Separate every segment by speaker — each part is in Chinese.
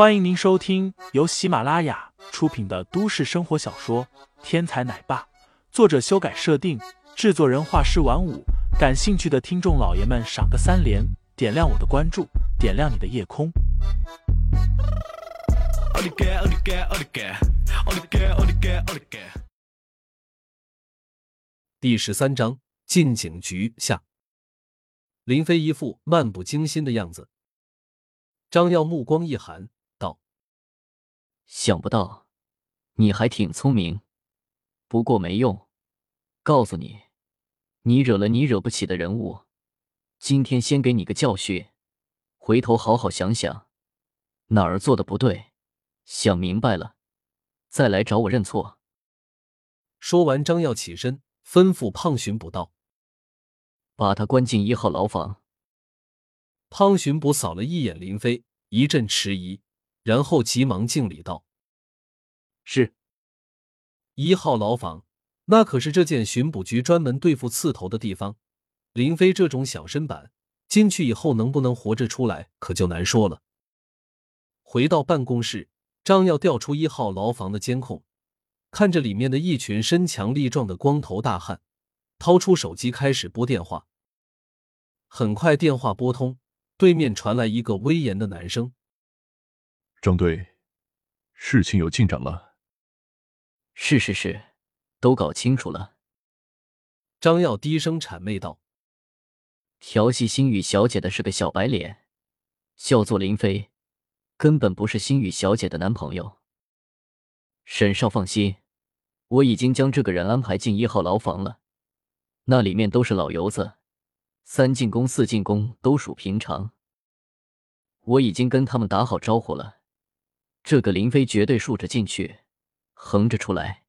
Speaker 1: 欢迎您收听由喜马拉雅出品的都市生活小说《天才奶爸》，作者修改设定，制作人画师晚舞。感兴趣的听众老爷们，赏个三连，点亮我的关注，点亮你的夜空。
Speaker 2: 第十三章进警局下，林飞一副漫不经心的样子。张耀目光一寒。
Speaker 3: 想不到，你还挺聪明，不过没用。告诉你，你惹了你惹不起的人物，今天先给你个教训，回头好好想想，哪儿做的不对，想明白了，再来找我认错。
Speaker 2: 说完，张耀起身，吩咐胖巡捕道：“
Speaker 3: 把他关进一号牢房。”
Speaker 2: 胖巡捕扫了一眼林飞，一阵迟疑。然后急忙敬礼道：“
Speaker 3: 是。
Speaker 2: 一号牢房，那可是这件巡捕局专门对付刺头的地方。林飞这种小身板进去以后，能不能活着出来，可就难说了。”回到办公室，张耀调出一号牢房的监控，看着里面的一群身强力壮的光头大汉，掏出手机开始拨电话。很快，电话拨通，对面传来一个威严的男声。
Speaker 4: 张队，事情有进展了。
Speaker 3: 是是是，都搞清楚了。
Speaker 2: 张耀低声谄媚道：“
Speaker 3: 调戏星宇小姐的是个小白脸，叫做林飞，根本不是星宇小姐的男朋友。”沈少放心，我已经将这个人安排进一号牢房了，那里面都是老油子，三进宫四进宫都属平常。我已经跟他们打好招呼了。这个林飞绝对竖着进去，横着出来。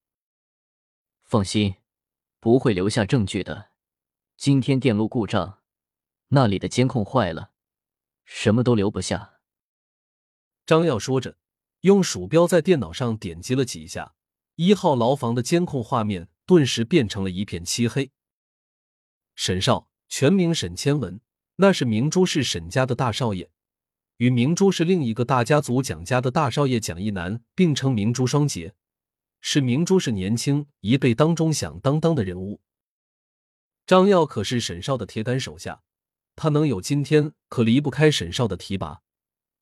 Speaker 3: 放心，不会留下证据的。今天电路故障，那里的监控坏了，什么都留不下。
Speaker 2: 张耀说着，用鼠标在电脑上点击了几下，一号牢房的监控画面顿时变成了一片漆黑。沈少，全名沈千文，那是明珠市沈家的大少爷。与明珠是另一个大家族蒋家的大少爷蒋一南并称明珠双杰，是明珠是年轻一辈当中响当当的人物。张耀可是沈少的铁杆手下，他能有今天，可离不开沈少的提拔。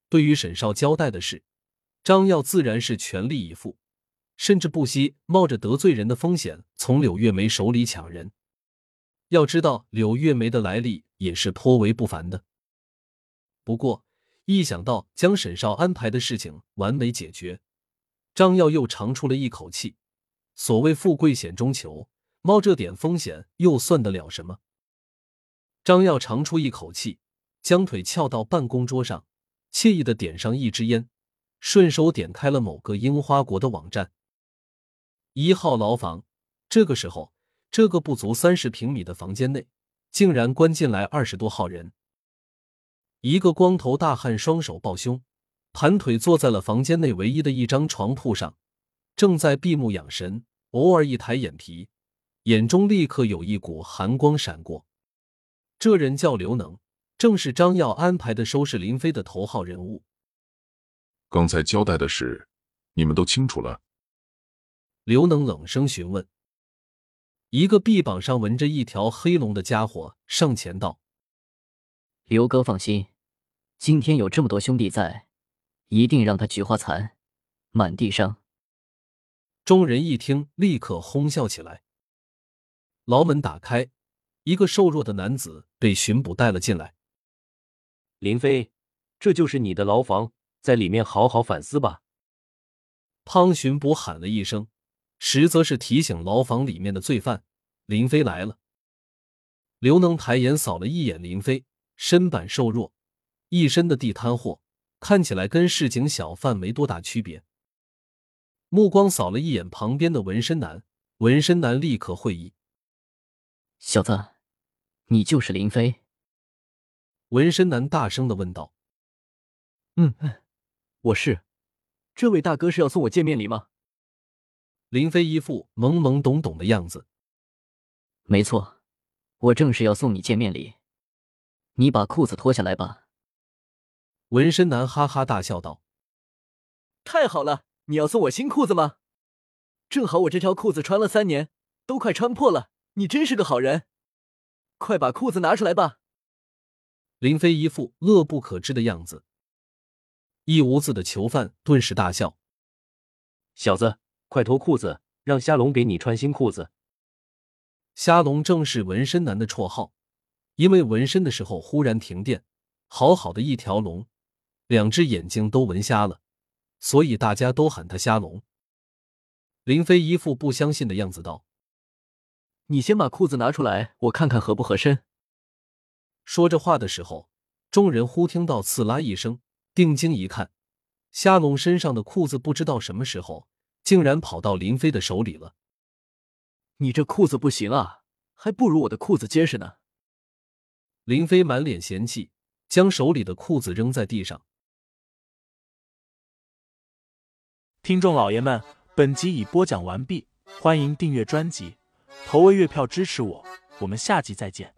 Speaker 2: 对于沈少交代的事，张耀自然是全力以赴，甚至不惜冒着得罪人的风险从柳月梅手里抢人。要知道，柳月梅的来历也是颇为不凡的。不过，一想到将沈少安排的事情完美解决，张耀又长出了一口气。所谓富贵险中求，冒这点风险又算得了什么？张耀长出一口气，将腿翘到办公桌上，惬意的点上一支烟，顺手点开了某个樱花国的网站。一号牢房，这个时候，这个不足三十平米的房间内，竟然关进来二十多号人。一个光头大汉双手抱胸，盘腿坐在了房间内唯一的一张床铺上，正在闭目养神。偶尔一抬眼皮，眼中立刻有一股寒光闪过。这人叫刘能，正是张耀安排的收拾林飞的头号人物。
Speaker 4: 刚才交代的事，你们都清楚了？
Speaker 2: 刘能冷声询问。一个臂膀上纹着一条黑龙的家伙上前道。
Speaker 3: 刘哥放心，今天有这么多兄弟在，一定让他菊花残，满地伤。
Speaker 2: 众人一听，立刻哄笑起来。牢门打开，一个瘦弱的男子被巡捕带了进来。
Speaker 5: 林飞，这就是你的牢房，在里面好好反思吧。
Speaker 2: 汤巡捕喊了一声，实则是提醒牢房里面的罪犯：林飞来了。刘能抬眼扫了一眼林飞。身板瘦弱，一身的地摊货，看起来跟市井小贩没多大区别。目光扫了一眼旁边的纹身男，纹身男立刻会意：“
Speaker 3: 小子，你就是林飞？”
Speaker 2: 纹身男大声的问道：“
Speaker 6: 嗯嗯，我是。这位大哥是要送我见面礼吗？”
Speaker 2: 林飞一副懵懵懂懂的样子：“
Speaker 3: 没错，我正是要送你见面礼。”你把裤子脱下来吧。
Speaker 2: 纹身男哈哈大笑道。
Speaker 3: 太好了！你要送我新裤子吗？正好我这条裤子穿了三年，都快穿破了。你真是个好人，快把裤子拿出来吧！
Speaker 2: 林飞一副乐不可支的样子，一屋子的囚犯顿时大笑：“
Speaker 5: 小子，快脱裤子，让虾龙给你穿新裤子。”
Speaker 2: 虾龙正是纹身男的绰号，因为纹身的时候忽然停电，好好的一条龙，两只眼睛都纹瞎了，所以大家都喊他虾龙。林飞一副不相信的样子道：“
Speaker 3: 你先把裤子拿出来，我看看合不合身。”
Speaker 2: 说着话的时候，众人忽听到“刺啦”一声，定睛一看，虾龙身上的裤子不知道什么时候竟然跑到林飞的手里了。
Speaker 3: 你这裤子不行啊，还不如我的裤子结实呢。
Speaker 2: 林飞满脸嫌弃，将手里的裤子扔在地上。
Speaker 1: 听众老爷们，本集已播讲完毕，欢迎订阅专辑，投喂月票支持我，我们下集再见。